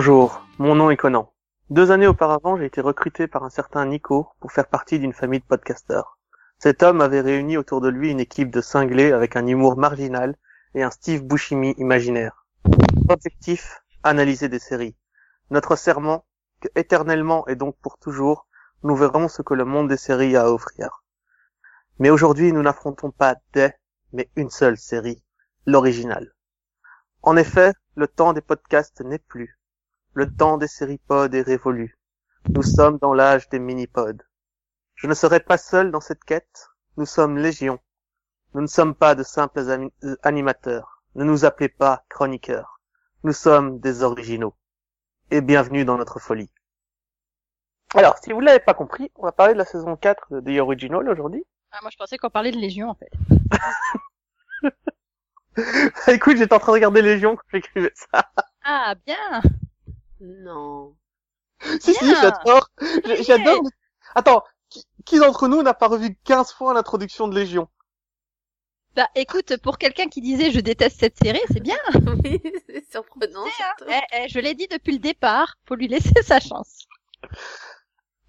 Bonjour, mon nom est Conan. Deux années auparavant, j'ai été recruté par un certain Nico pour faire partie d'une famille de podcasteurs. Cet homme avait réuni autour de lui une équipe de cinglés avec un humour marginal et un Steve Buscemi imaginaire. Objectif, analyser des séries. Notre serment, que éternellement et donc pour toujours, nous verrons ce que le monde des séries a à offrir. Mais aujourd'hui, nous n'affrontons pas des, mais une seule série, l'original. En effet, le temps des podcasts n'est plus. Le temps des séries pod est révolu. Nous sommes dans l'âge des mini-pods. Je ne serai pas seul dans cette quête. Nous sommes légion. Nous ne sommes pas de simples animateurs. Ne nous appelez pas chroniqueurs. Nous sommes des originaux. Et bienvenue dans notre folie. Alors, si vous l'avez pas compris, on va parler de la saison 4 de The Original aujourd'hui. Ah, moi, je pensais qu'on parlait de Légion, en fait. Écoute, j'étais en train de regarder Légion quand j'écrivais ça. Ah, bien Non. si, si, j'adore. J'adore. Attends, qui, qui d'entre nous n'a pas revu 15 fois l'introduction de Légion? Bah, écoute, pour quelqu'un qui disait je déteste cette série, c'est bien. oui, c'est surprenant. surtout. Eh, eh, je l'ai dit depuis le départ, faut lui laisser sa chance.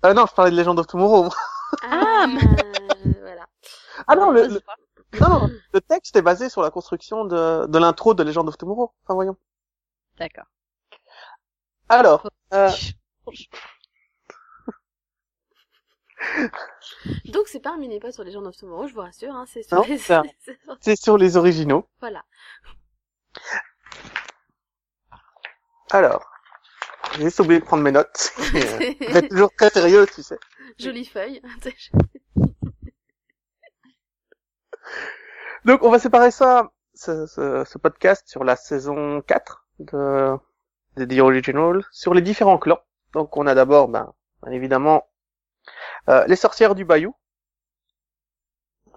Ah non, je parlais de Legend of Tomorrow. Ah, euh, voilà. Ah non, le, le- non, non, le texte est basé sur la construction de, de l'intro de Legend of Tomorrow. Enfin, voyons. D'accord. Alors, euh, Donc c'est pas un mini pod sur les gens of Tomorrow, je vous rassure, hein, c'est sur les... sur- sur les originaux. Voilà. Alors, j'ai juste oublié de prendre mes notes. Vous êtes toujours très sérieux, tu sais. Jolie feuille. Donc, on va séparer ça, ce, ce, ce podcast sur la saison 4 de, de The Original, sur les différents clans. Donc, on a d'abord, ben, bien évidemment, euh, les sorcières du Bayou.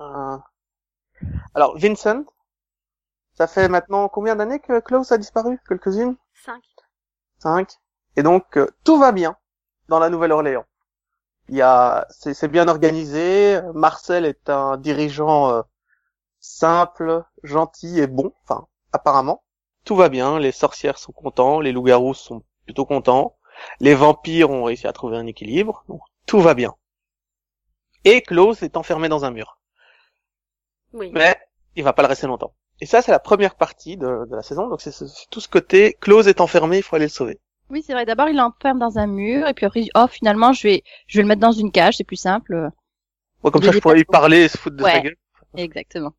Euh, alors, Vincent, ça fait maintenant combien d'années que Klaus a disparu? Quelques-unes? 5. Cinq. Et donc, euh, tout va bien dans la Nouvelle-Orléans. Il y a, c'est, c'est bien organisé. Marcel est un dirigeant euh, simple, gentil et bon. Enfin, apparemment, tout va bien. Les sorcières sont contents, les loups-garous sont plutôt contents, les vampires ont réussi à trouver un équilibre. Donc, tout va bien. Et Klaus est enfermé dans un mur. Oui. Mais il va pas le rester longtemps. Et ça, c'est la première partie de, de la saison. Donc, c'est, tout ce côté Klaus est enfermé, il faut aller le sauver. Oui, c'est vrai. D'abord, il l'enferme dans un mur, et puis après, oh, finalement, je vais, je vais le mettre dans une cage, c'est plus simple. Ouais, comme Il ça, je pourrais lui parler et se foutre de sa gueule. Exactement.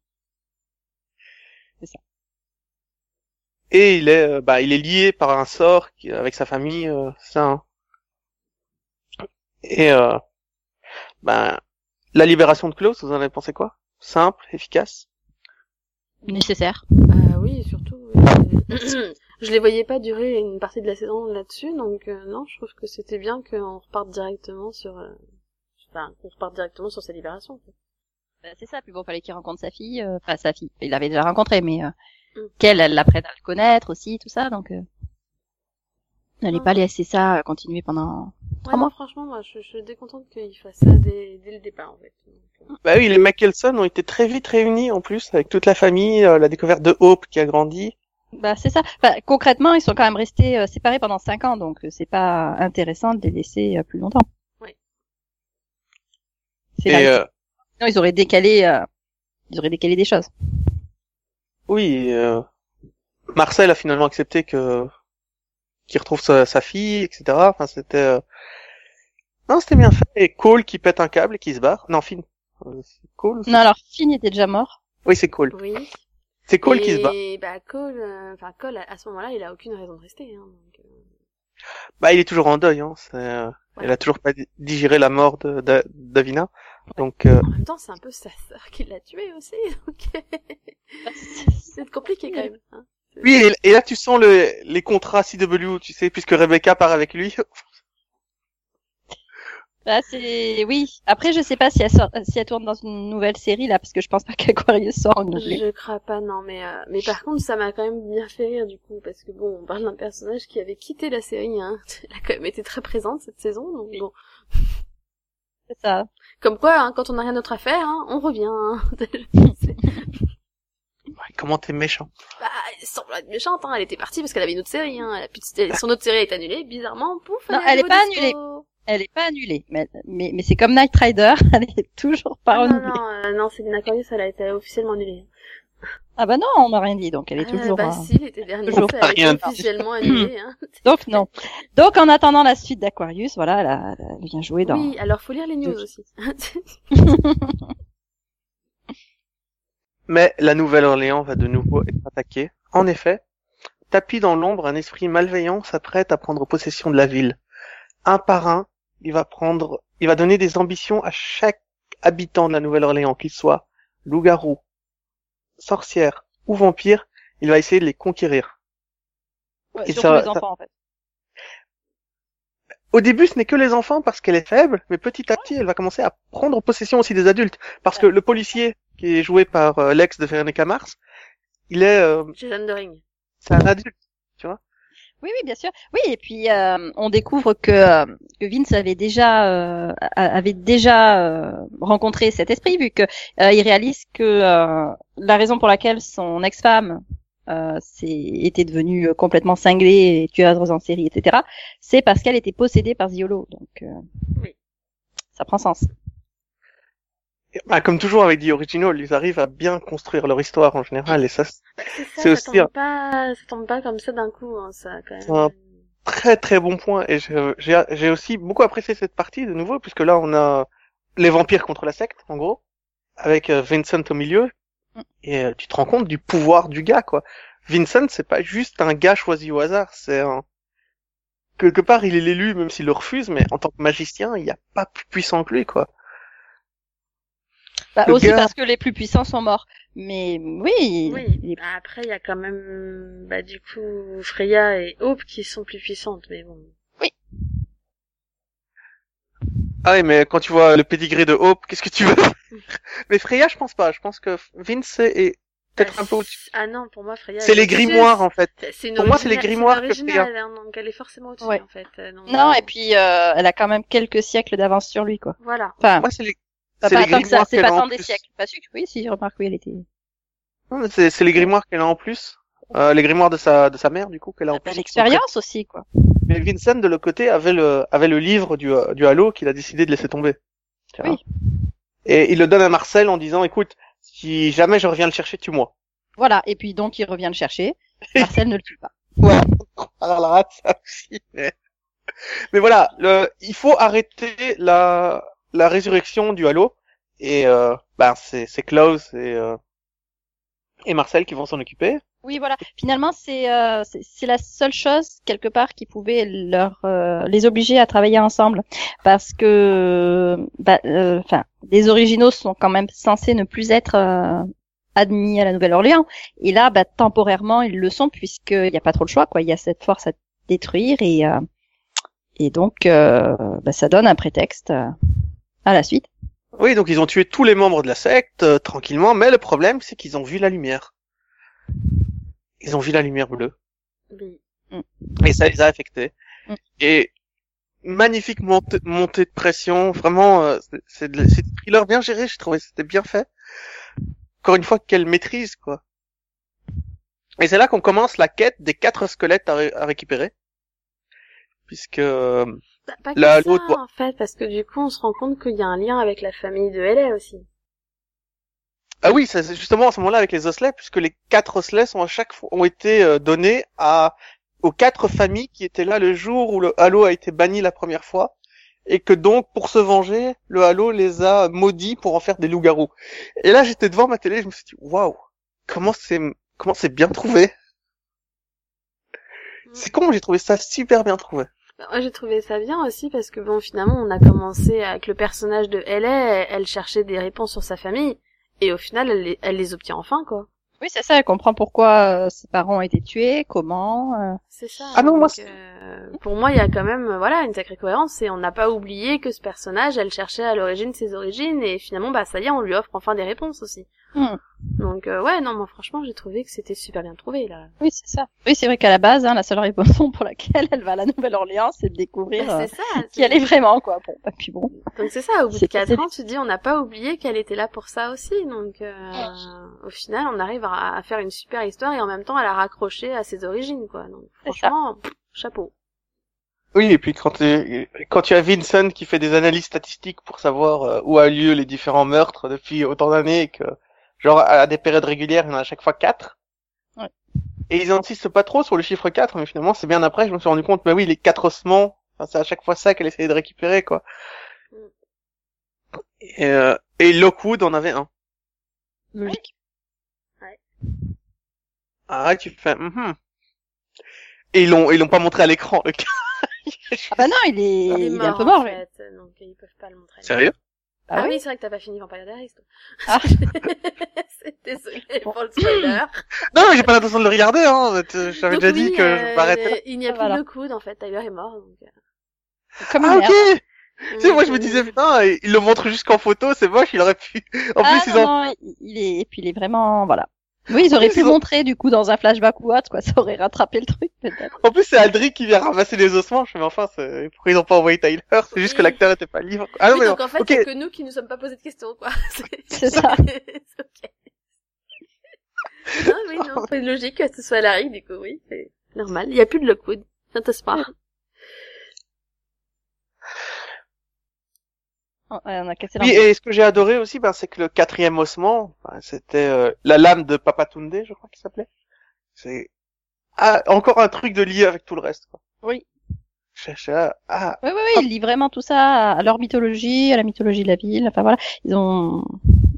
Et il est, euh, bah, il est lié par un sort qui- avec sa famille, euh, ça. hein. Et euh, bah, la libération de Klaus, vous en avez pensé quoi? Simple, efficace? Nécessaire. Bah oui, surtout. euh, je les voyais pas durer une partie de la saison là-dessus, donc euh, non, je trouve que c'était bien qu'on reparte directement sur. euh, Enfin, qu'on reparte directement sur sa libération. en fait. Bah, c'est ça. Puis bon, fallait qu'il rencontre sa fille, euh, enfin sa fille. Il l'avait déjà rencontrée, mais. Qu'elle, elle l'apprenne à le connaître aussi, tout ça. Donc, euh, n'allez Mm. pas laisser ça euh, continuer pendant. Ouais, mois. non, franchement, moi, je, je suis décontente qu'il fasse ça dès, dès le départ, en fait. Donc, Bah oui, les Mickelson ont été très vite réunis en plus avec toute la famille, euh, la découverte de Hope qui a grandi. Bah c'est ça. Enfin, concrètement, ils sont quand même restés euh, séparés pendant cinq ans, donc euh, c'est pas intéressant de les laisser euh, plus longtemps. Oui. C'est euh, Sinon, ils auraient décalé, euh, ils auraient décalé des choses. Oui, euh, Marcel a finalement accepté que qu'il retrouve sa, sa fille, etc. Enfin, c'était euh, non, c'était bien fait. Et Cole qui pète un câble et qui se barre. Non, Finn. Euh, c'est Cole. Non, alors Finn était déjà mort. Oui, c'est Cole. Oui. C'est Cole et, qui se bat. bah, Cole, euh, enfin, Cole, à, à ce moment-là, il a aucune raison de rester, hein, donc, euh, Bah, il est toujours en deuil. Hein. C'est, euh, Ouais. Il a toujours pas di- digéré la mort de, de- d'Avina. Donc, euh, En même temps, c'est un peu sa sœur qui l'a tué aussi, donc c'est compliqué quand même. Hein. oui. Et, et là, tu sens le, les contrats CW, tu sais, puisque Rebecca part avec lui. Là, c'est oui. Après, je sais pas si elle sort, si elle tourne dans une nouvelle série là, parce que je pense pas qu'Aquarius sort en nouvelle. Je crois pas, non, mais euh, mais par contre, ça m'a quand même bien fait rire du coup, parce que bon, on parle d'un personnage qui avait quitté la série, hein. Elle a quand même été très présente cette saison, donc bon. C'est ça. Comme quoi, hein, quand on n'a rien d'autre à faire, hein, on revient. Hein. Comment t'es méchant Bah, elle semble être méchante, hein. Elle était partie parce qu'elle avait une autre série, hein. Elle a Son autre série est annulée, bizarrement, pouf. Non, elle est pas annulée. Elle est pas annulée, mais, mais, mais c'est comme Night Rider, elle est toujours pas Ah, non, renouvelée. non, euh, non, c'est Aquarius, elle a été officiellement annulée. Ah bah non, on m'a rien dit, donc elle est Ah, toujours... bah euh, si, l'été dernier, toujours ça a été rien dit. officiellement annulé, hein. Donc non. Donc en attendant la suite d'Aquarius, voilà, elle, a- elle vient jouer dans... Oui, alors faut lire les news aussi. Mais la Nouvelle-Orléans va de nouveau être attaquée. En effet, tapis dans l'ombre, un esprit malveillant s'apprête à prendre possession de la ville. Un par un, il va prendre, il va donner des ambitions à chaque habitant de la Nouvelle-Orléans, qu'il soit loup-garou, sorcière ou vampire, il va essayer de les conquérir. Ouais, Et surtout ça- les enfants en fait. Au début, ce n'est que les enfants parce qu'elle est faible, mais petit à petit, elle va commencer à prendre possession aussi des adultes. Parce que le policier, qui est joué par euh, l'ex de Veronica Mars, il est, euh, Jason Doring. c'est un adulte. Oui, oui, bien sûr. Oui, et puis euh, on découvre que, euh, que Vince avait déjà euh, avait déjà euh, rencontré cet esprit, vu que euh, il réalise que euh, la raison pour laquelle son ex-femme euh, était devenue complètement cinglée et tueuse en série, etc., c'est parce qu'elle était possédée par Ziolo. Donc euh, Oui. ça prend sens. Ah, comme toujours avec The Original, ils arrivent à bien construire leur histoire en général, et ça, c'est Bah, c'est aussi un- tombe pas, ça tombe pas comme ça d'un coup, hein, ça, quand même. Un- très très bon point. Et j'ai aussi beaucoup apprécié cette partie de nouveau, puisque là on a les vampires contre la secte, en gros, avec euh, Vincent au milieu, Mm. et euh, tu te rends compte du pouvoir du gars, quoi. Vincent, c'est pas juste un gars choisi au hasard, c'est un... Quelque part, il est l'élu, même s'il le refuse, mais en tant que magicien, il n'y a pas plus puissant que lui, quoi. Bah, aussi gars- parce que les plus puissants sont morts. Mais oui, Oui, il est- après, il y a quand même, bah, du coup, Freya et Hope qui sont plus puissantes, mais bon. Ah oui, mais quand tu vois le pedigree de Hope, qu'est-ce que tu veux Mais Freya, je pense pas. Je pense que Vince est peut-être un peu au-dessus. Ah non, pour moi, Freya. C'est est les grimoires, en fait. Une Pour moi, c'est les originale- grimoires que Freya. hein, donc elle est forcément au-dessus, Ouais. en fait. euh, non, euh, et puis euh, elle a quand même quelques siècles d'avance sur lui, quoi. Voilà. Enfin, Moi, c'est les, pas, c'est pas les tant que ça, c'est pas tant des plus. siècles. Pas sûr. Oui, si, je remarque, oui, elle était. C'est, les grimoires qu'elle a en plus. Euh, les grimoires de sa, de sa mère, du coup, qu'elle a en plus. l'expérience aussi, quoi. Mais Vincent, de l'autre côté, avait le, avait le livre du, euh, du Halo qu'il a décidé de laisser tomber. Oui. Et il le donne à Marcel en disant, écoute, si jamais je reviens le chercher, tue-moi. Voilà. Et puis donc il revient le chercher. Marcel ne le tue pas. Ouais, on parlera de ça aussi. Mais, mais voilà, le, il faut arrêter la, la résurrection du Halo. Et euh, ben c'est, c'est Klaus et, euh, et Marcel qui vont s'en occuper. Oui, voilà. Finalement, c'est euh, c'est la seule chose quelque part qui pouvait leur euh, les obliger à travailler ensemble, parce que bah, euh, enfin, les originaux sont quand même censés ne plus être euh, admis à la Nouvelle-Orléans. Et là, bah, temporairement, ils le sont puisqu'il n'y a pas trop le choix, quoi. Il y a cette force à détruire et euh, et donc euh, bah, ça donne un prétexte euh, à la suite. Oui, donc ils ont tué tous les membres de la secte euh, tranquillement, mais le problème c'est qu'ils ont vu la lumière. Ils ont vu la lumière bleue Oui. et ça les a affectés. Mm. Et magnifique montée, montée de pression, vraiment euh, c'est- thriller bien géré, j'ai trouvé c'était bien fait. Encore une fois quelle maîtrise quoi. Et c'est là qu'on commence la quête des quatre squelettes à, ré- à récupérer. Puisque euh, pas que La- ça, en fait, parce que du coup, on se rend compte qu'il y a un lien avec la famille de LA aussi. Ah oui, c'est justement à ce moment-là avec les osselets, puisque les quatre osselets sont à chaque fois, ont été euh, donnés à aux quatre familles qui étaient là le jour où le Halo a été banni la première fois, et que donc pour se venger, le Halo les a maudits pour en faire des loups-garous. Et là, j'étais devant ma télé, je me suis dit waouh, comment c'est comment c'est bien trouvé. C'est con, j'ai trouvé ça super bien trouvé. Moi, j'ai trouvé ça bien aussi parce que bon, finalement, on a commencé avec le personnage de LA, elle cherchait des réponses sur sa famille, et au final, elle les, elle les obtient enfin, quoi. Oui, c'est ça. Elle comprend pourquoi euh, ses parents ont été tués, comment. euh. C'est ça. Ah non, moi, euh, pour moi, il y a quand même, voilà, une sacrée cohérence, et on n'a pas oublié que ce personnage, elle cherchait à l'origine ses origines, et finalement, bah, ça y est, on lui offre enfin des réponses aussi. Hmm. Donc euh, ouais, non, moi franchement, j'ai trouvé que c'était super bien trouvé là. Oui, c'est ça. Oui, c'est vrai qu'à la base, hein, la seule raison pour laquelle elle va à la Nouvelle-Orléans, c'est de découvrir euh, Bah, c'est ça. qui elle est vraiment, quoi. Bon, bah, puis bon. Donc c'est ça, au bout de C'est- 4 c'est- ans, tu te dis on n'a pas oublié qu'elle était là pour ça aussi. Donc euh, au final, on arrive à, à faire une super histoire et en même temps à la raccrocher à ses origines quoi. Donc C'est ça. franchement, pff, chapeau. Oui, et puis quand tu, quand tu as Vincent qui fait des analyses statistiques pour savoir euh, où a lieu les différents meurtres depuis autant d'années que, genre, à des périodes régulières, il y en a à chaque fois quatre. Ouais. Et ils insistent pas trop sur le chiffre 4, mais finalement, c'est bien après, je me suis rendu compte, bah oui, les quatre ossements, enfin, c'est à chaque fois ça qu'elle essayait de récupérer, quoi. Et, euh, et Lockwood en avait un. Logique. Ah, tu fais, mhm. Et ils l'ont, ils l'ont pas montré à l'écran, le gars. Ah bah non, il est, Il est il est mort un peu mort, en fait, donc ils peuvent pas le montrer. Sérieux? Ah, Ah oui, oui c'est vrai que t'as pas fini Vampire Diaries toi. Ah. C'est- Désolée pour le spoiler. Non, mais j'ai pas l'intention de le regarder, hein. J'avais déjà oui, dit que euh, je m'arrêtais. Il n'y a Ah, plus voilà. de coude en fait, Tyler est mort. Donc... euh. Comme Ah, ok! merde. Tu sais, moi je me disais, putain, il le montre jusqu'en photo, c'est moche, il aurait pu. En ah, plus, ils ont. non, il- il est, et puis il est vraiment, voilà. Oui, ils auraient plus, pu ils le ont- montrer, du coup, dans un flashback ou autre, quoi. Ça aurait rattrapé le truc, peut-être. En plus, c'est Aldric qui vient ramasser les ossements. Je fais, mais enfin, c'est- pourquoi ils ont pas envoyé Tyler? C'est juste Oui. que l'acteur était pas libre. Ah non, oui, mais donc non. en fait, a que nous qui nous sommes pas posé de questions, quoi. C'est ça. c'est ok. non, oui, non, c'est logique que ce soit Larry, du coup, oui, c'est normal. Il y a plus de Lockwood. Not a smart. Oh, ouais, on a cassé Oui, et ce que j'ai adoré aussi, ben, c'est que le quatrième ossement, ben, c'était euh, la lame de Papatunde, je crois qu'il s'appelait. C'est ah, encore un truc de lié avec tout le reste. Quoi. Oui. Je- ah, Oui, oui, oui, ils lient vraiment tout ça à leur mythologie, à la mythologie de la ville. Enfin voilà, ils ont,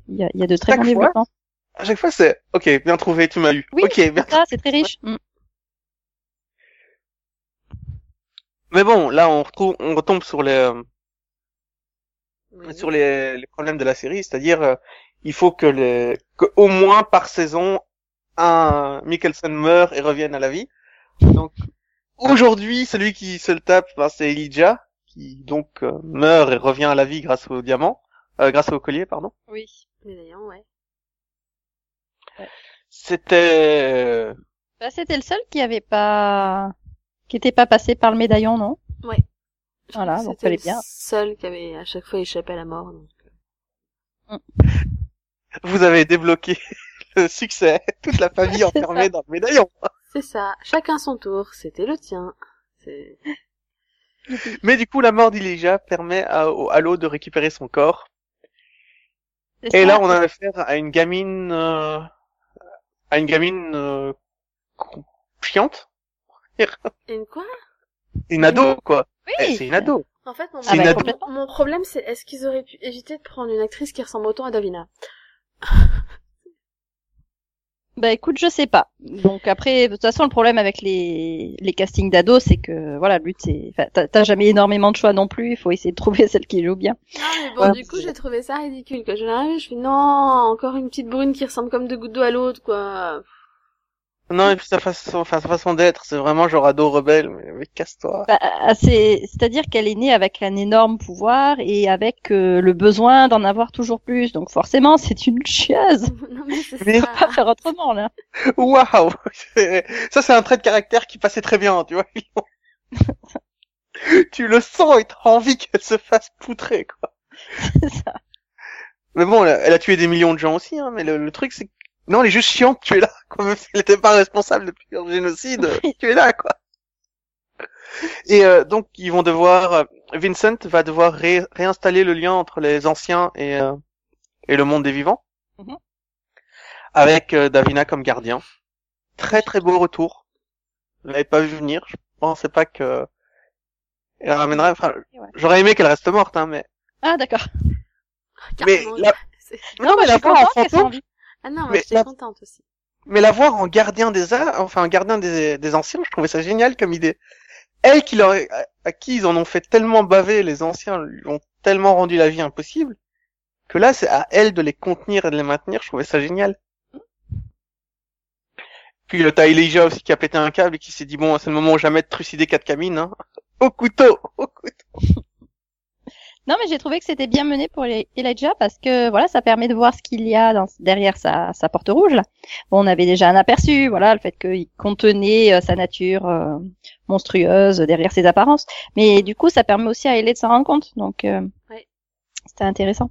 il y a, il y a de très bons développements. à chaque fois, c'est ok, bien trouvé, tu m'as eu. Oui, ok, bien. C'est ça, c'est très riche. Mm. Mais bon, là, on retrouve, on retombe sur les, euh, Oui. sur les, les problèmes de la série, c'est-à-dire euh, il faut que les que au moins par saison un Mikkelsen meurt et revienne à la vie. Donc aujourd'hui, celui qui se le tape, ben, c'est Elijah qui donc euh, meurt et revient à la vie grâce au diamant, euh, grâce au collier, pardon. Oui. Mais d'ailleurs, ouais. C'était euh, Bah, c'était le seul qui avait pas, qui était pas passé par le médaillon, non? Ouais. Voilà, donc C'était fallait le bien. seul qui avait à chaque fois échappé à la mort. Donc... euh. vous avez débloqué le succès, toute la famille enfermée ça. dans le médaillon. C'est ça. Chacun son tour. C'était le tien. Mais du coup, la mort d'Elijah permet à, au Halo de récupérer son corps. Et ça. là, on a affaire à une gamine, euh, à une gamine euh, chiante, Une quoi? Une ado quoi. Oui. Eh, c'est une ado. En fait, mon, Ah bah, ado. problème, c'est est-ce qu'ils auraient pu éviter de prendre une actrice qui ressemble autant à Davina? Bah écoute, je sais pas. Donc après, de toute façon, le problème avec les, les castings d'ados, c'est que voilà, le but c'est, enfin, t'as- jamais énormément de choix non plus. Il faut essayer de trouver celle qui joue bien. Non, mais bon, Ouais. du coup, j'ai trouvé ça ridicule. Quand je l'ai je fais non, encore une petite brune qui ressemble comme deux gouttes d'eau à l'autre, quoi. Non, et puis sa façon, enfin, sa façon d'être, c'est vraiment genre ado rebelle, mais, mais casse-toi. Bah, ah, c'est, c'est-à-dire qu'elle est née avec un énorme pouvoir et avec euh, le besoin d'en avoir toujours plus. Donc forcément, c'est une chieuse. non, mais c'est ça. Pas faire autrement là. Waouh! C'est- Ça, c'est un trait de caractère qui passait très bien, tu vois. tu le sens et t'as envie qu'elle se fasse poutrer, quoi. C'est ça. Mais bon, elle a, elle a tué des millions de gens aussi, hein, mais le, le truc, c'est que, non, elle est juste chiante, tu es là, quoi. Même si elle n'était pas responsable depuis le génocide, tu es là, quoi. Et euh, donc, ils vont devoir, euh, Vincent va devoir ré- réinstaller le lien entre les anciens et, euh, et le monde des vivants. Mhm. Avec euh, Davina comme gardien. Très très beau retour. Je l'avais pas vu venir, je pensais pas que... Elle ramènerait, enfin, Ouais. j'aurais aimé qu'elle reste morte, hein, mais... Ah d'accord. Mais la- Non, mais la voir en fantôme. Ah non, moi, Mais j'étais la- contente aussi. Mais la voir en gardien des arts, enfin en gardien des, des anciens, je trouvais ça génial comme idée. Elle qui leur, est- à, qui ils en ont fait tellement baver, les anciens lui ont tellement rendu la vie impossible, que là c'est à elle de les contenir et de les maintenir, je trouvais ça génial. Puis le t'as Elijah aussi qui a pété un câble et qui s'est dit bon c'est le moment jamais de trucider quatre camines, hein. Au couteau, au couteau. Non, mais j'ai trouvé que c'était bien mené pour Elijah parce que voilà, ça permet de voir ce qu'il y a dans, derrière sa, sa porte rouge. Là. Bon, on avait déjà un aperçu, voilà, le fait qu'il contenait euh, sa nature euh, monstrueuse derrière ses apparences. Mais du coup, ça permet aussi à Ellie de s'en rendre compte. Donc, euh, Ouais. c'était intéressant.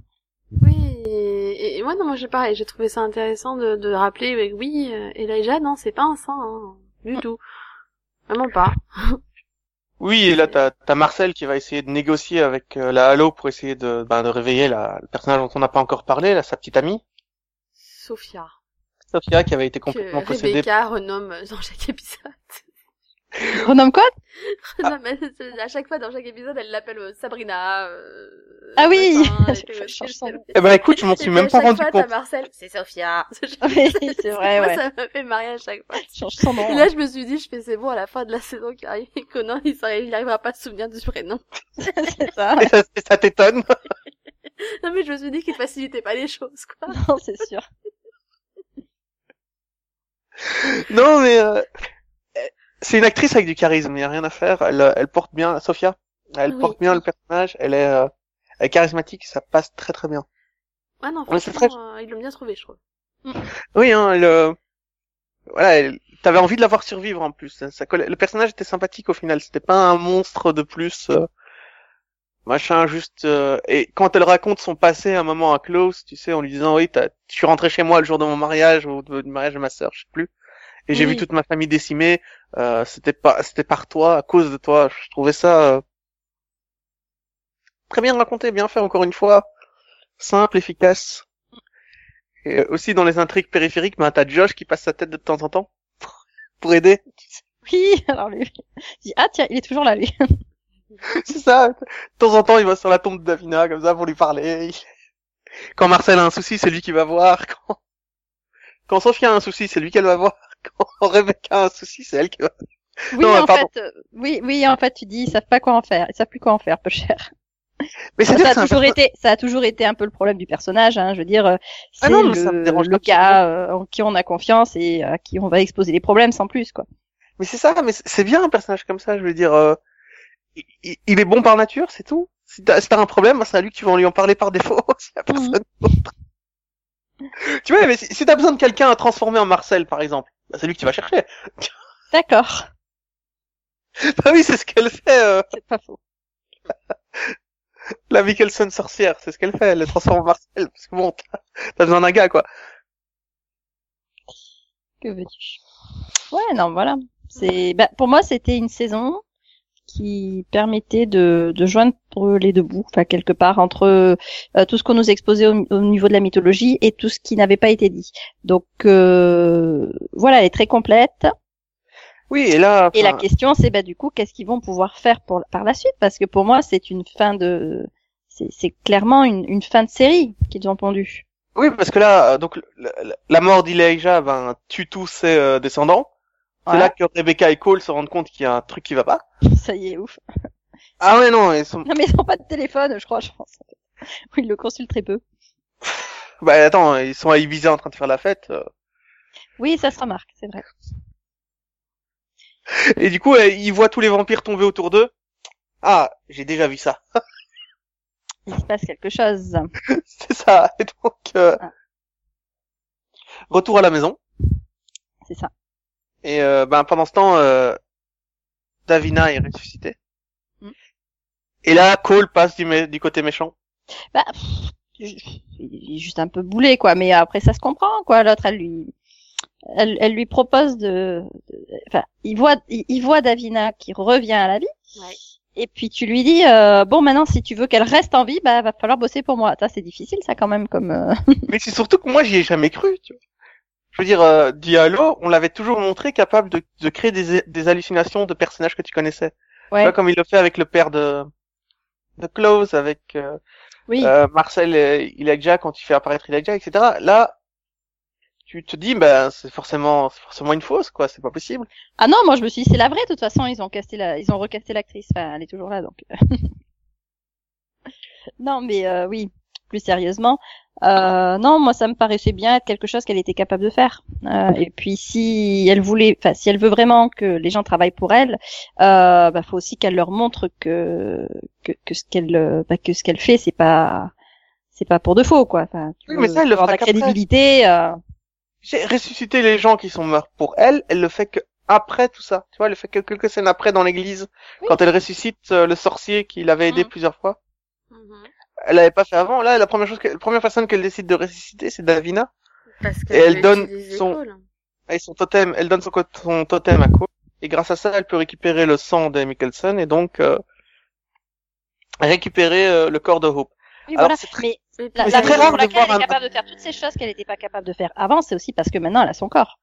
Oui, et, et moi, non, moi, j'ai pareil, j'ai trouvé ça intéressant de, de rappeler, mais oui, euh, Elijah, non, c'est pas un saint, hein, du tout. Vraiment pas. Oui, et là t'as as Marcel qui va essayer de négocier avec euh, la Halo pour essayer de, ben, de réveiller la, le personnage dont on n'a pas encore parlé, là, sa petite amie, Sophia. Sophia, qui avait été Que complètement possédée. Rebecca renomme dans chaque épisode. Renomme quoi? Non, mais c'est- à chaque fois, dans chaque épisode, elle l'appelle euh, Sabrina. euh, Ah oui nom. Eh ben écoute, je m'en suis même pas rendu fois, compte. Marcel, c'est Sophia. Oui, c'est vrai, Moi, ouais. ça m'a fait marrer à chaque fois. Change son nom. Et là, je me suis dit, je fais, c'est bon, à la fin de la saison qui arrive, Conan, il s'arrive- il arrivera pas à se souvenir du prénom. c'est ça. Et ça, ça t'étonne Non, mais je me suis dit qu'il facilitait pas les choses, quoi. Non, c'est sûr. Non, mais euh, c'est une actrice avec du charisme, il y a rien à faire. Elle, euh, elle porte bien, Sophia, elle Oui. porte bien le personnage. Elle est, euh, elle est charismatique, ça passe très très bien. Ouais, non, franchement, euh, ils l'ont bien trouvé, je trouve. Oui, hein, elle, euh, voilà, elle- t'avais envie de la voir survivre en plus. Ça, ça collait- Le personnage était sympathique au final. C'était pas un monstre de plus, euh, machin, juste. euh, Et quand elle raconte son passé, à un moment à Klaus, tu sais, en lui disant oui, t'as- je suis rentré chez moi le jour de mon mariage ou du mariage de ma sœur, je sais plus. Et j'ai vu toute ma famille décimée. Euh, c'était pas, c'était par toi, à cause de toi. Je trouvais ça euh, très bien raconté, bien fait encore une fois, simple, efficace. Et aussi dans les intrigues périphériques, ben, t'as Josh qui passe sa tête de temps en temps pour aider. Oui, alors lui, il dit, ah tiens, il est toujours là, lui. C'est ça. De temps en temps, il va sur la tombe de Davina comme ça pour lui parler. Quand Marcel a un souci, c'est lui qui va voir. Quand, Quand Sophia a un souci, c'est lui qu'elle va voir. Quand Rebecca a un souci, c'est elle qui va. Oui, Non, en pardon. fait, euh, oui, oui, en fait, tu dis, ils savent pas quoi en faire, ils savent plus quoi en faire, peu cher. Mais c'est Ça dire a c'est toujours été, ça a toujours été un peu le problème du personnage, hein. Je veux dire, euh, c'est Ah non, ça me le, le gars euh, en qui on a confiance et à qui on va exposer les problèmes sans plus, quoi. Mais c'est ça, mais c'est- c'est bien un personnage comme ça, je veux dire. euh, il, il est bon par nature, c'est tout. Si t'as si un problème, c'est à lui que tu vas lui en parler par défaut, y a personne d'autre. tu vois, mais si, si t'as besoin de quelqu'un à transformer en Marcel, par exemple, bah, c'est lui que tu vas chercher. D'accord, bah oui, c'est ce qu'elle fait, euh, c'est pas faux. la Mickelson sorcière, c'est ce qu'elle fait, elle le transforme en Marcel, parce que bon, t'as t'as besoin d'un gars, quoi. Que veux-tu? Ouais, non, voilà. C'est, bah, pour moi, c'était une saison qui permettait de, de joindre les deux bouts, enfin quelque part entre euh, tout ce qu'on nous exposait au, au niveau de la mythologie et tout ce qui n'avait pas été dit. Donc euh, voilà, elle est très complète. Oui, et là, Et la question, c'est bah du coup, qu'est-ce qu'ils vont pouvoir faire pour par la suite? Parce que pour moi, c'est une fin de, c'est c'est clairement une, une fin de série qu'ils ont pondue. oui, parce que là, euh, donc, la mort d'Elijah, ben, tue tous ses euh, descendants. C'est là que Rebecca et Cole se rendent compte qu'il y a un truc qui va pas. Ça y est, ouf. Ah ouais, non, ils sont, Non mais ils n'ont pas de téléphone, je crois, je pense. Oui, ils le consultent très peu. bah attends, ils sont à Ibiza en train de faire la fête. euh. Oui, ça se remarque, c'est vrai. Et du coup, euh, ils voient tous les vampires tomber autour d'eux. Ah, j'ai déjà vu ça. Il se passe quelque chose. C'est ça. Et donc, euh, Ah. retour à la maison. C'est ça. Et euh, ben pendant ce temps, euh, Davina est ressuscitée. Mm. Et là, Cole passe du, mé- du côté méchant. Bah, pff, il est juste un peu boulé, quoi. Mais après, ça se comprend, quoi. L'autre, elle lui, elle, elle lui propose de, de- enfin, il voit, il, il voit Davina qui revient à la vie. Ouais. Et puis tu lui dis, euh, bon, maintenant, si tu veux qu'elle reste en vie, bah, va falloir bosser pour moi. Ça, c'est difficile, ça, quand même, comme. euh, Mais c'est surtout que moi, j'y ai jamais cru. Tu vois. Je veux dire, euh, Diallo, on l'avait toujours montré capable de, de créer des, des hallucinations de personnages que tu connaissais. Tu Ouais. vois, comme il le fait avec le père de, de Klaus, avec euh, Oui. euh, Marcel et Elijah quand il fait apparaître Elijah, etc. Là, tu te dis, ben, c'est forcément, c'est forcément une fausse, quoi. C'est pas possible. Ah non, moi, je me suis dit, c'est la vraie. De toute façon, ils ont casté la, ils ont recasté l'actrice. Enfin, elle est toujours là, donc. non, mais euh, oui. Plus sérieusement, Euh, non, moi ça me paraissait bien être quelque chose qu'elle était capable de faire. Euh, et puis si elle voulait, enfin si elle veut vraiment que les gens travaillent pour elle, euh, bah faut aussi qu'elle leur montre que que, que ce qu'elle euh, bah, que ce qu'elle fait c'est pas c'est pas pour de faux quoi. Enfin, tu Oui, veux mais ça, elle le fera la crédibilité. euh, J'ai ressuscité les gens qui sont morts pour elle, elle le fait que après tout ça. Tu vois, elle le fait que quelques scènes après dans l'église, Oui. quand elle ressuscite euh, le sorcier qui l'avait aidé Mhm. plusieurs fois. Mhm. Elle l'avait pas fait avant. Là, la première chose, que, la première personne qu'elle décide de ressusciter, c'est Davina. Parce Et elle donne son- Cole. Et son totem, elle donne son, totem à Cole. Et grâce à ça, elle peut récupérer le sang de Mickelson et donc euh, récupérer euh, le corps de Hope. Oui, Alors, voilà. c'est très- Mais la, Mais la raison rare pour de laquelle voir elle est un- capable de faire toutes ces choses qu'elle n'était pas capable de faire avant, c'est aussi parce que maintenant elle a son corps.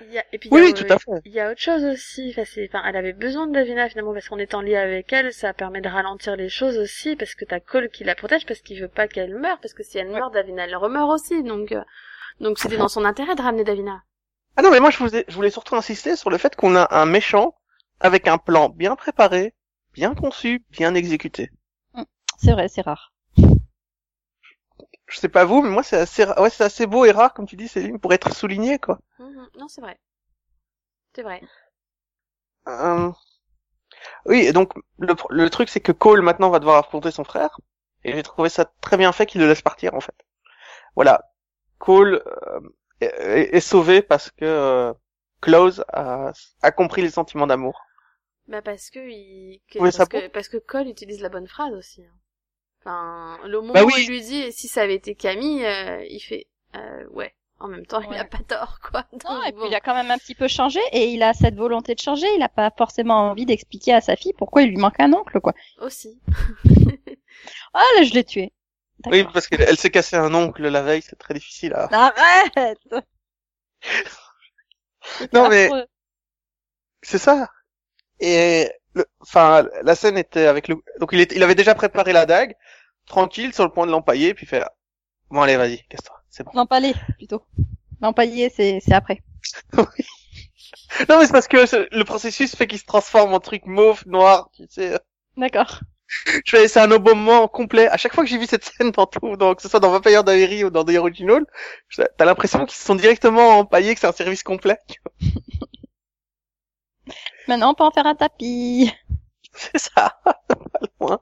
Il y a, et puis, il y Oui, a- oui, tout à fait. Il y a autre chose aussi. Enfin, elle avait besoin de Davina finalement parce qu'en étant liée avec elle, ça permet de ralentir les choses aussi parce que t'as Cole qui la protège parce qu'il veut pas qu'elle meure parce que si elle meurt, Davina elle remeurt aussi. Donc, euh, donc c'était dans son intérêt de ramener Davina. Ah non, mais moi je, vous ai- je voulais surtout insister sur le fait qu'on a un méchant avec un plan bien préparé, bien conçu, bien exécuté. C'est vrai, c'est rare. Je sais pas vous, mais moi c'est assez, ouais, c'est assez beau et rare, comme tu dis, Céline, pour être souligné, quoi. Mhm. Non, c'est vrai. C'est vrai. Euh, Oui, et donc le, le truc c'est que Cole maintenant va devoir affronter son frère, et j'ai trouvé ça très bien fait qu'il le laisse partir en fait. Voilà, Cole euh, est, sauvé parce que euh, Klaus a, a compris les sentiments d'amour. Bah parce que il, que- parce, que parce que Cole utilise la bonne phrase aussi. hein. Enfin, le moment Bah où oui. il lui dit et si ça avait été Camille, euh, il fait euh, ouais. En même temps, il a pas tort quoi. Non, et puis il a quand même un petit peu changé et il a cette volonté de changer. Il a pas forcément envie d'expliquer à sa fille pourquoi il lui manque un oncle, quoi. aussi. Ah là, je l'ai tué. Oui, parce qu'elle elle s'est cassé un oncle la veille, c'est très difficile à... Arrête Non, mais-. C'est ça. Et enfin, la scène était avec le, donc il, était, il avait déjà préparé la dague, tranquille sur le point de l'empailler, puis fait, bon allez vas-y, casse-toi, c'est bon. L'empaler, plutôt. L'empailler, c'est c'est après. Non mais c'est parce que le processus fait qu'il se transforme en truc mauve, noir, tu sais. D'accord. Je fais, c'est un moment complet. À chaque fois que j'ai vu cette scène dans tout, donc que ce soit dans Vampire Diary ou dans The Original, t'as l'impression qu'ils se sont directement empaillés, que c'est un service complet. Maintenant, on peut en faire un tapis. C'est ça, pas loin.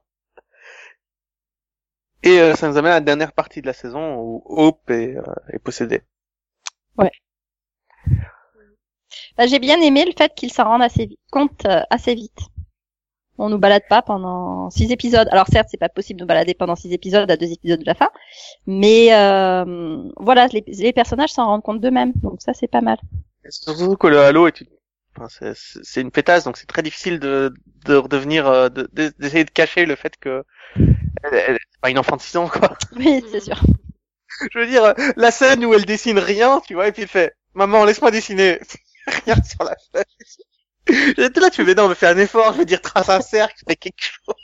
Et euh, ça nous amène à la dernière partie de la saison où Hope est, euh, est possédée. Bah, j'ai bien aimé le fait qu'il s'en rende assez vite, compte euh, assez vite. On nous balade pas pendant six épisodes. Alors certes, c'est pas possible de nous balader pendant six épisodes à deux épisodes de la fin, mais euh, voilà, les, les personnages s'en rendent compte d'eux-mêmes, donc ça c'est pas mal. Et Surtout que le Halo est une, enfin, c'est- une pétasse, donc c'est très difficile de, de redevenir, euh, de- de- d'essayer de cacher le fait que elle, c'est pas une enfant de 6 ans, quoi. Oui, c'est sûr. Je veux dire, euh, la scène où elle dessine rien, tu vois, et puis elle fait, maman, laisse-moi dessiner rien sur la feuille. J'étais là, tu fais, mais non, mais fais un effort, je veux dire, trace un cercle, fais quelque chose.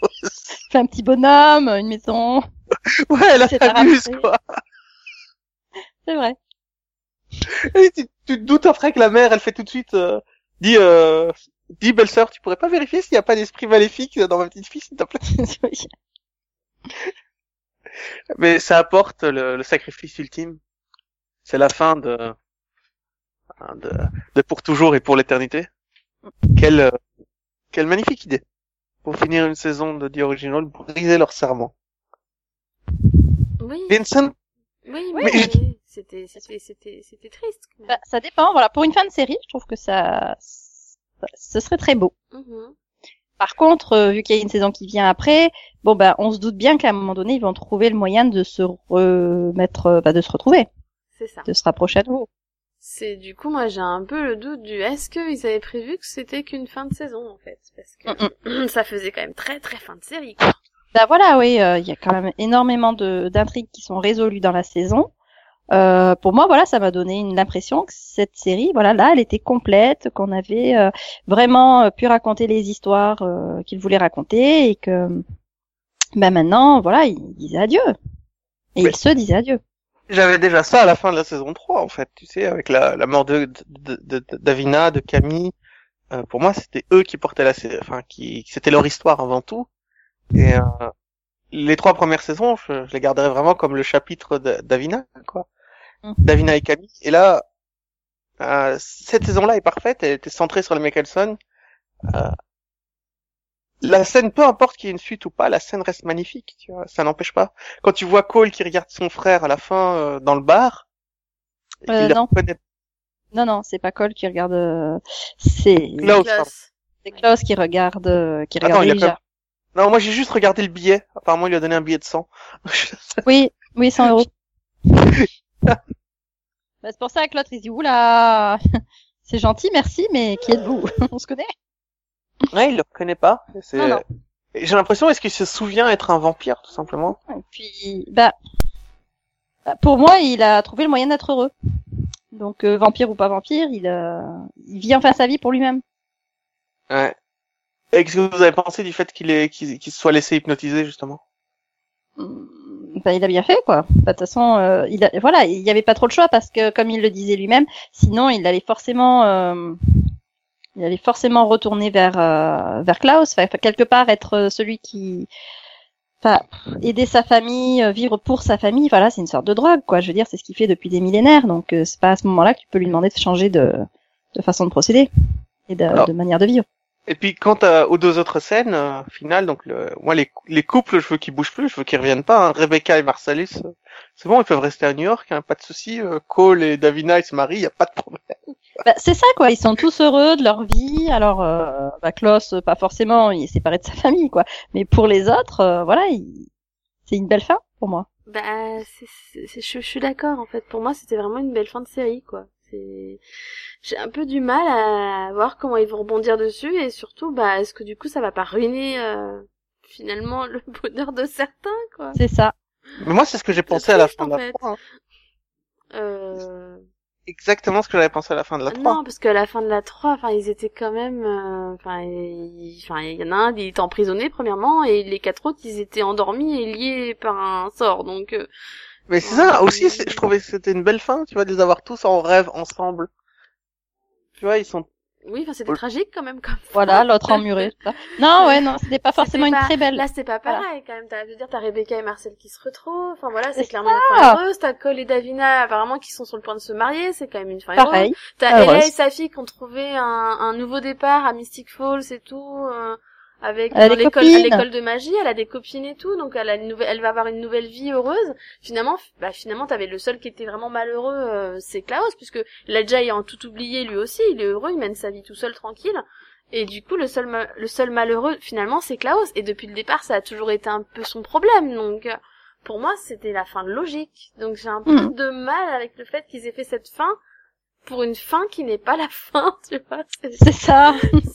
Fais un petit bonhomme, une maison, Ouais, là, t'abuses, quoi. c'est vrai. Et tu, tu te doutes après que la mère, elle fait tout de suite, euh, dis, euh, dis, belle sœur, tu pourrais pas vérifier s'il n'y a pas d'esprit maléfique dans ma petite fille, s'il te plaît? Mais ça apporte le, le sacrifice ultime. C'est la fin de, de, de pour toujours et pour l'éternité. Quelle, euh, quelle magnifique idée. Pour finir une saison de The Original, briser leur serment. Oui. Vincent, Oui, Mais mais, c'était c'était c'était c'était triste. Bah, ça dépend. Voilà, pour une fin de série, je trouve que ça, ça- ce serait très beau. Mhm. Par contre, euh, vu qu'il y a une saison qui vient après, bon bah, on se doute bien qu'à un moment donné, ils vont trouver le moyen de se remettre, euh, bah, de se retrouver, C'est ça. de se rapprocher à nouveau. C'est du coup moi j'ai un peu le doute du est-ce qu'ils avaient prévu que c'était qu'une fin de saison en fait? Parce que ça faisait quand même très très fin de série quoi. Bah voilà, oui, euh, il y a quand même énormément de d'intrigues qui sont résolues dans la saison. Euh, pour moi, voilà, ça m'a donné une l'impression que cette série, voilà, là, elle était complète, qu'on avait euh, vraiment euh, pu raconter les histoires euh, qu'il voulait raconter et que, bah maintenant, voilà, il disait adieu. Et il se disait adieu. j'avais déjà ça à la fin de la saison 3, en fait, tu sais, avec la, la mort de, de, de, de- d'Avina, de Camille. Euh, pour moi, c'était eux qui portaient la série, enfin, qui, c'était leur histoire avant tout. Et, euh, les trois premières saisons, je, je les garderais vraiment comme le chapitre de- d'Avina, quoi. Mhm. Davina et Camille. Et là, euh, cette saison-là est parfaite, elle était centrée sur les Mickelson. Euh, la scène, peu importe qu'il y ait une suite ou pas, la scène reste magnifique, tu vois, ça n'empêche pas. Quand tu vois Cole qui regarde son frère à la fin euh, dans le bar, Euh, non. reconnaît- Non, non, c'est pas Cole qui regarde. euh, C'est Klaus, c'est Klaus qui regarde, euh, qui Attends, regarde il a Elijah. Non, moi j'ai juste regardé le billet. Apparemment, il lui a donné un billet de 100. Oui, oui, 100 euros. bah, c'est pour ça que l'autre il dit oula, c'est gentil, merci, mais qui êtes-vous? On se connaît? Ouais, il le reconnaît pas. C'est- Non, non. J'ai l'impression, est-ce qu'il se souvient être un vampire, tout simplement? Et puis, bah, bah, pour moi, il a trouvé le moyen d'être heureux. Donc, euh, vampire ou pas vampire, il, euh, il vit enfin sa vie pour lui-même. Ouais. Et qu'est-ce que vous avez pensé du fait qu'il est, qu'il qu'il se soit laissé hypnotiser, justement? Hum, Bah, il a bien fait, quoi. Bah, De toute façon, euh, il a, voilà, il y avait pas trop de choix parce que, comme il le disait lui-même, sinon il allait forcément, euh, il allait forcément retourner vers euh, vers Klaus, enfin, quelque part être celui qui, enfin, aider sa famille, vivre pour sa famille. Voilà, c'est une sorte de drogue, quoi. Je veux dire, c'est ce qu'il fait depuis des millénaires. Donc, euh, c'est pas à ce moment-là que tu peux lui demander de changer de de façon de procéder et de, Alors- de manière de vivre. Et puis, quant à- aux deux autres scènes, euh, finales, donc, le, moi, les, les couples, je veux qu'ils bougent plus, je veux qu'ils reviennent pas. hein. Rebecca et Marsalis, euh, c'est bon, ils peuvent rester à New York, hein, pas de souci. Euh, Cole et Davina, ils se marient, y a pas de problème. Bah, c'est ça quoi, ils sont tous heureux de leur vie. Alors euh, bah, Klaus, euh, pas forcément, il est séparé de sa famille quoi. Mais pour les autres, euh, voilà, il- c'est une belle fin pour moi. Bah, c'est, c'est- c'est- je, je suis d'accord, en fait. Pour moi, c'était vraiment une belle fin de série, quoi. C'est, j'ai un peu du mal à voir comment ils vont rebondir dessus et surtout, bah, est-ce que du coup, ça va pas ruiner, euh, finalement, le bonheur de certains, quoi? C'est ça. Mais moi, c'est ce que j'ai pensé à la fin de la fait. 3. hein. Euh, Exactement ce que j'avais pensé à la fin de la 3. non, parce qu'à la fin de la 3, enfin, ils étaient quand même, euh, enfin, il enfin, il y en a un, il était emprisonné, premièrement, et les quatre autres, ils étaient endormis et liés par un sort, donc, euh, Mais c'est ça, aussi, je trouvais que c'était une belle fin, tu vois, de les avoir tous en rêve ensemble. Tu vois, ils sont... oui, enfin, c'était tragique quand même, comme Voilà, l'autre emmuré. Non, ouais, non, c'était pas forcément une très belle. Là, c'était pas Voilà. pareil, quand même. T'as, je veux dire, t'as Rebecca et Marcel qui se retrouvent. Enfin, voilà, c'est clairement une fin heureuse. T'as Cole et Davina, apparemment, qui sont sur le point de se marier. C'est quand même une fin heureuse. Pareil. T'as heureuse. Ella et sa fille qui ont trouvé un, un nouveau départ à Mystic Falls et tout, euh, avec Elle dans l'école, copines. à l'école de magie. Elle a des copines et tout, donc elle a une nouvelle, elle va avoir une nouvelle vie heureuse. Finalement, bah, finalement, t'avais le seul qui était vraiment malheureux, euh, c'est Klaus, puisque il a déjà tout oublié lui aussi. Il est heureux, il mène sa vie tout seul tranquille. Et du coup, le seul, ma- le seul malheureux, finalement, c'est Klaus. Et depuis le départ, ça a toujours été un peu son problème. Donc, euh, pour moi, c'était la fin logique. Donc, j'ai un peu Mhm. de mal avec le fait qu'ils aient fait cette fin pour une fin qui n'est pas la fin, tu vois. C'est- ça.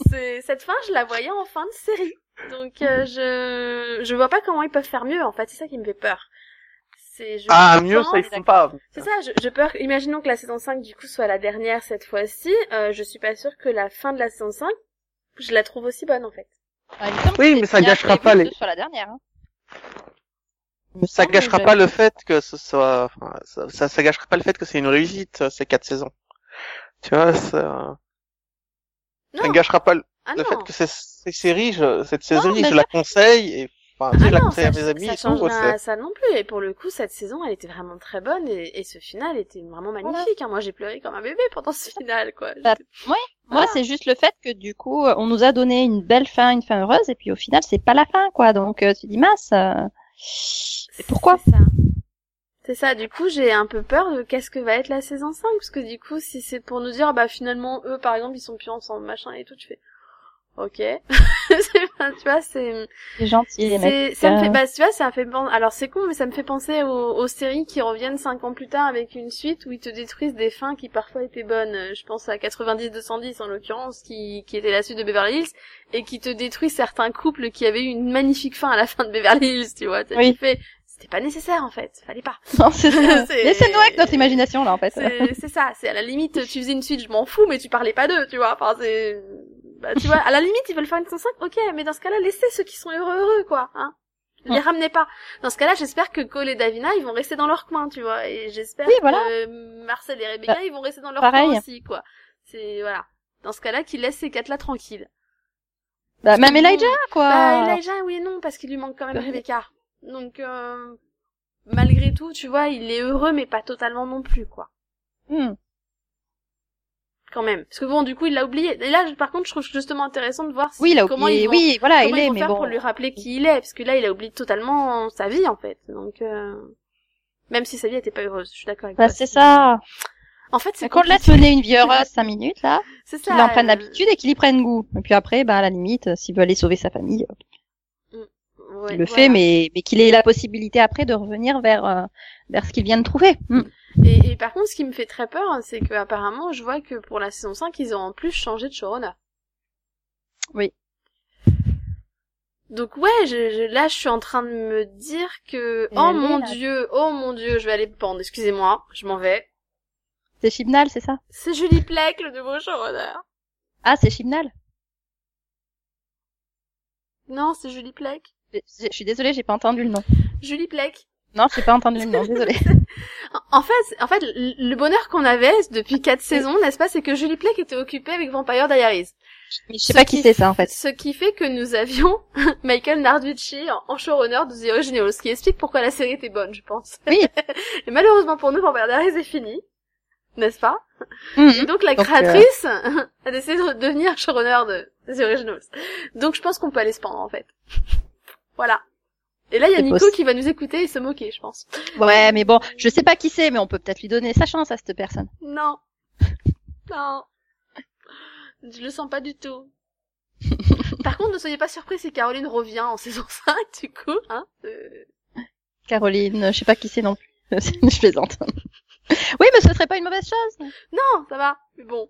c'est- cette fin, je la voyais en fin de série. Donc, euh, je, je vois pas comment ils peuvent faire mieux, en fait. C'est ça qui me fait peur. C'est, je Ah, mieux, ça, ils font pas. c'est ça, je, je peur. Imaginons que la saison 5 du coup soit la dernière cette fois-ci. Euh, je suis pas sûre que la fin de la saison 5, je la trouve aussi bonne en fait. Ah, semble Oui, mais ça gâchera pas les- soit la dernière. Hein. Me Ça gâchera pas le fait que ce soit, enfin, ça, ça, ça gâchera pas le fait que c'est une réussite, euh, ces quatre saisons. Tu vois, ça, ça Non, gâchera pas le, ah le non. fait que ces, ces séries, je, cette Non, série, je la conseille et, enfin, Ah je la non, conseille ça, à mes amis ça change rien à ça non plus. Et pour le coup, cette saison, elle était vraiment très bonne et, et ce final était vraiment magnifique. hein. Moi, j'ai pleuré comme un bébé pendant ce final, quoi. Bah, J'étais- Moi, Voilà. c'est juste le fait que du coup, euh, on nous a donné une belle fin, une fin heureuse, et puis au final, c'est pas la fin, quoi. Donc, euh, tu dis mince. euh, Et pourquoi? Ça. C'est ça, du coup j'ai un peu peur de qu'est-ce que va être la saison 5, parce que du coup si c'est pour nous dire bah finalement eux par exemple ils sont plus ensemble machin et tout, tu fais ok. Tu vois c'est C'est gentil, les mecs. c'est ça me fait euh, bah tu vois ça me fait pen- alors c'est con mais ça me fait penser aux, aux séries qui reviennent cinq ans plus tard avec une suite où ils te détruisent des fins qui parfois étaient bonnes Euh, je pense à 90 210 en l'occurrence qui qui était la suite de Beverly Hills et qui te détruit certains couples qui avaient eu une magnifique fin à la fin de Beverly Hills tu vois Tu Oui. fais c'était pas nécessaire en fait. Fallait pas. Non, c'est Laissez-nous avec notre imagination, là, en fait. c'est ça. C'est à la limite tu faisais une suite je m'en fous mais tu parlais pas d'eux tu vois. Enfin c'est bah tu vois à la limite ils veulent faire une saison 5 ok mais dans ce cas-là laissez ceux qui sont heureux heureux quoi hein. Les Ouais. ramenez pas. Dans ce cas-là j'espère que Cole et Davina ils vont rester dans leur coin tu vois et j'espère Oui, que voilà. Marcel et Rebecca Bah, ils vont rester dans leur pareil. coin aussi quoi. C'est voilà. Dans ce cas-là qu'ils laissent ces quatre là tranquilles. Bah, même Elijah, quoi. bah Elijah oui et non parce qu'il lui manque quand même Rebecca Donc, euh, malgré tout, tu vois, il est heureux, mais pas totalement non plus, quoi. Hmm. Quand même. Parce que bon, du coup, il l'a oublié. Et là, par contre, je trouve justement intéressant de voir si- Oui, il a comment ils vont, Oui, voilà, comment il ils est, vont mais faire bon. pour lui rappeler qui il est. Parce que là, il a oublié totalement sa vie, en fait. Donc, euh, même si sa vie était pas heureuse, je suis d'accord avec Bah, toi. c'est ça. En fait, c'est laisse compliqué. mener une vie heureuse cinq minutes, là, C'est ça. qu'il en prenne euh, l'habitude et qu'il y prenne goût. Et puis après, bah, à la limite, euh, s'il veut aller sauver sa famille, ouais, il le voilà. fait, mais, mais qu'il ait la possibilité après de revenir vers, euh, vers ce qu'il vient de trouver. Hmm. Et, et par contre, ce qui me fait très peur, hein, c'est que apparemment, je vois que pour la saison 5, ils ont en plus changé de showrunner. Oui. Donc ouais, je, je- là, je suis en train de me dire que... Oh mon là. dieu, oh mon dieu, je vais aller pendre, excusez-moi, je m'en vais. C'est Chibnall, c'est ça? C'est Julie Plec, le nouveau showrunner. Ah, c'est Chibnall? Non, c'est Julie Plec. Je suis désolée, j'ai pas entendu le nom. Julie Plec. Non, j'ai pas entendu le nom, désolée. En- fait, en fait, le bonheur qu'on avait depuis quatre saisons, n'est-ce pas, c'est que Julie Plec était occupée avec Vampire Diaries. Mais je sais pas qui c'est ça, en fait. Ce qui fait que nous avions Michael Narducci en, showrunner de The Original, ce qui explique pourquoi la série était bonne, je pense. Oui. Et malheureusement pour nous, Vampire Diaries est fini. N'est-ce pas? Et Mhm. donc la Donc, créatrice a décidé de devenir showrunner de The Originals. Donc je pense qu'on peut aller se pendre, en fait. Voilà. Et là, il y a Nico possible. qui va nous écouter et se moquer, je pense. Ouais, mais bon, je sais pas qui c'est, mais on peut peut-être lui donner sa chance à cette personne. Non. Non. Je le sens pas du tout. Par contre, ne soyez pas surpris si Caroline revient en saison 5, du coup, hein. euh, Caroline, je sais pas qui c'est non plus. je plaisante. oui, mais ce serait pas une mauvaise chose. Non, ça va, mais bon.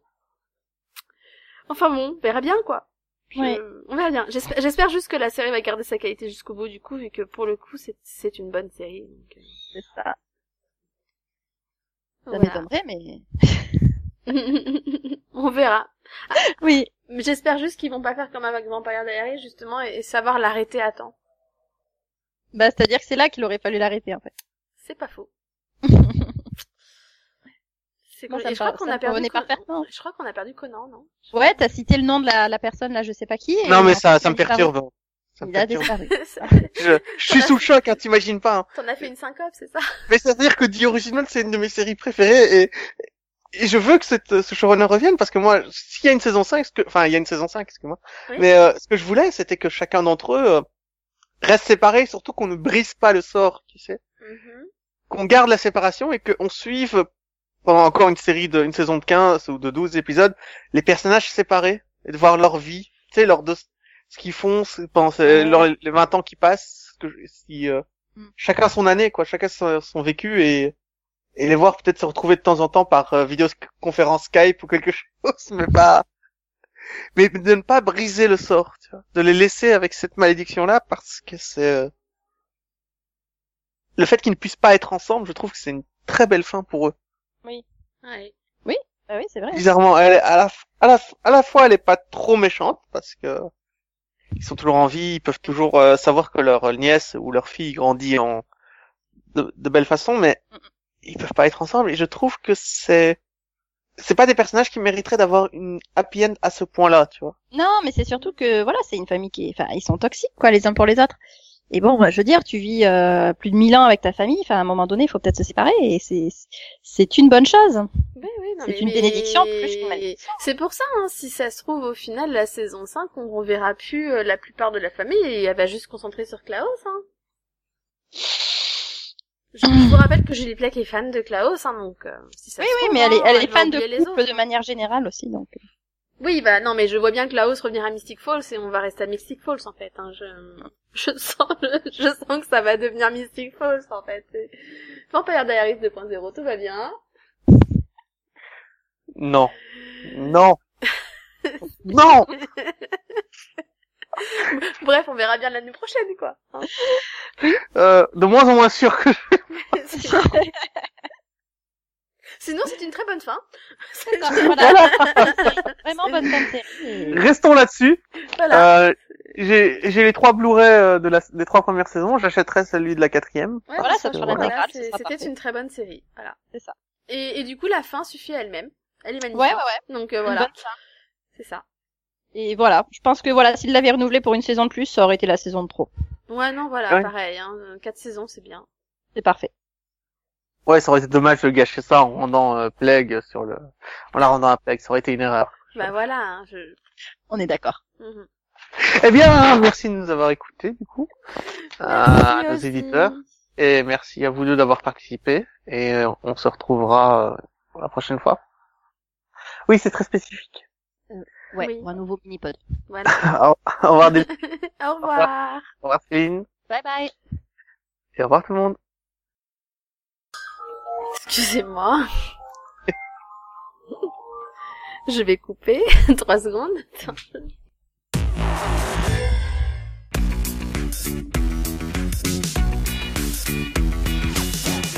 Enfin bon, on verra bien, quoi. Ouais. On verra bien. J'espère juste que la série va garder sa qualité jusqu'au bout, du coup, vu que pour le coup, c'est une bonne série. donc, euh, C'est ça. Ça voilà. m'étonnerait, mais... on verra. Oui. Mais J'espère juste qu'ils vont pas faire comme avec Vampire Diaries, justement, et, et savoir l'arrêter à temps. Bah, c'est-à-dire que c'est là qu'il aurait fallu l'arrêter, en fait. C'est pas faux. C'est cool. ça je crois qu'on ça a perdu convenait Con- parfaitement. Je crois qu'on a perdu Conan, non? Ouais, t'as cité le nom de la, la personne, là, je sais pas qui. et Non, mais ça, ça me perturbe. Ça me Il a disparu. Je, je suis sous le choc, hein, t'imagines pas. hein. T'en as fait une syncope, c'est ça? Mais c'est-à-dire que The Original, c'est une de mes séries préférées et, et je veux que cette, ce showrunner revienne parce que moi, s'il y a une saison 5, ce que, enfin, il y a une saison 5, excuse-moi. Oui. Mais euh, ce que je voulais, c'était que chacun d'entre eux euh, reste séparé, surtout qu'on ne brise pas le sort, tu sais. Mhm. Qu'on garde la séparation et qu'on suive pendant encore une série de, une saison de 15 ou de 12 épisodes, les personnages séparés et de voir leur vie, tu sais, leur de, ce qu'ils font pendant ces- Ouais. leur- les 20 ans qui passent, que, si, euh, Mm. chacun son année, quoi, chacun son, son vécu et, et les voir peut-être se retrouver de temps en temps par euh, vidéoconférence Skype ou quelque chose, mais pas, mais de ne pas briser le sort, tu vois, de les laisser avec cette malédiction-là parce que c'est, euh, le fait qu'ils ne puissent pas être ensemble, je trouve que c'est une très belle fin pour eux. Ouais. Bah oui, c'est vrai. Bizarrement, elle, est- à la, à la, à la fois, elle est pas trop méchante parce que ils sont toujours en vie, ils peuvent toujours euh, savoir que leur nièce ou leur fille grandit en de, de belle façon, mais ils peuvent pas être ensemble. Et je trouve que c'est c'est pas des personnages qui mériteraient d'avoir une happy end à ce point-là, tu vois. Non, mais c'est surtout que, voilà, c'est une famille qui est, enfin, ils sont toxiques, quoi, les uns pour les autres. Et bon, bah, je veux dire, tu vis euh, plus de mille ans avec ta famille, enfin, à un moment donné, il faut peut-être se séparer, et c'est, c'est une bonne chose. Oui, non, C'est une mais- bénédiction plus qu'une malédiction. C'est pour ça, hein, si ça se trouve, au final, la saison 5, on reverra plus euh, la plupart de la famille et elle va juste se concentrer sur Klaus, hein. Je, je vous rappelle que Julie Plec est fan de Klaus, hein, donc euh, si ça Oui, se oui, trouve, mais elle est, hein, elle est fan de couple de manière générale aussi, donc. Oui, bah non, mais je vois bien Klaus revenir à Mystic Falls et on va rester à Mystic Falls en fait. Hein. Je, je sens, le- je sens que ça va devenir Mystic Falls en fait. Vampire Diaries 2.0, tout va bien. Non, non, non. Bref, on verra bien l'année prochaine, quoi. hein. Euh, de moins en moins sûr que Sinon, c'est une très bonne fin. voilà. Vraiment bonne série. et- Restons là-dessus. voilà. Euh, j'ai j'ai les trois Blu-ray euh, de la, des trois premières saisons. J'achèterai celui de la quatrième. Ouais, voilà, ça voilà, C'était une très bonne série. Voilà. C'est ça. Et, et du coup, la fin suffit à elle-même. Elle est magnifique. Ouais, ouais, ouais. Donc euh, voilà, fin. c'est ça. Et voilà. Je pense que voilà, s'il l'avait renouvelé pour une saison de plus, ça aurait été la saison de trop. Ouais, non, voilà, Ouais. pareil. Hein, quatre saisons, c'est bien. C'est parfait. Ouais, ça aurait été dommage de gâcher ça en rendant euh, Plague sur le, en la rendant un Plague. Ça aurait été une erreur. Bah voilà. Hein, je... On est d'accord. Mhm. Eh bien, merci de nous avoir écoutés, du coup, à Merci nos éditeurs. Et merci à vous deux d'avoir participé. Et euh, on se retrouvera euh, la prochaine fois. Oui, c'est très spécifique. Ouais, Oui. pour un nouveau mini-pod. Voilà. au au revoir, Denis. Au revoir. au revoir Céline. Bye bye. Et au revoir tout le monde. Excusez-moi. Je vais couper. Trois secondes.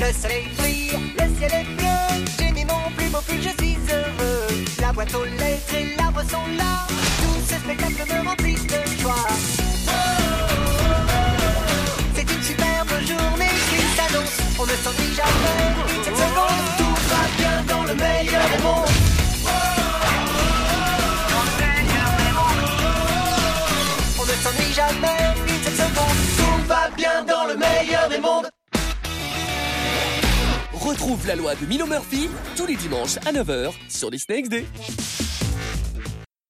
Le soleil brille, le ciel est bleu. J'ai mis mon plus beau pull, je suis heureux. La boîte aux lettres et l'arbre sont là. Tous ces spectacles me remplissent de joie. On ne s'ennuie jamais. Cette seconde, tout va bien dans le meilleur des mondes. On ne s'ennuie jamais. Cette seconde, tout va bien dans le meilleur des mondes. Retrouve la loi de Milo Murphy tous les dimanches à 9h sur Disney XD.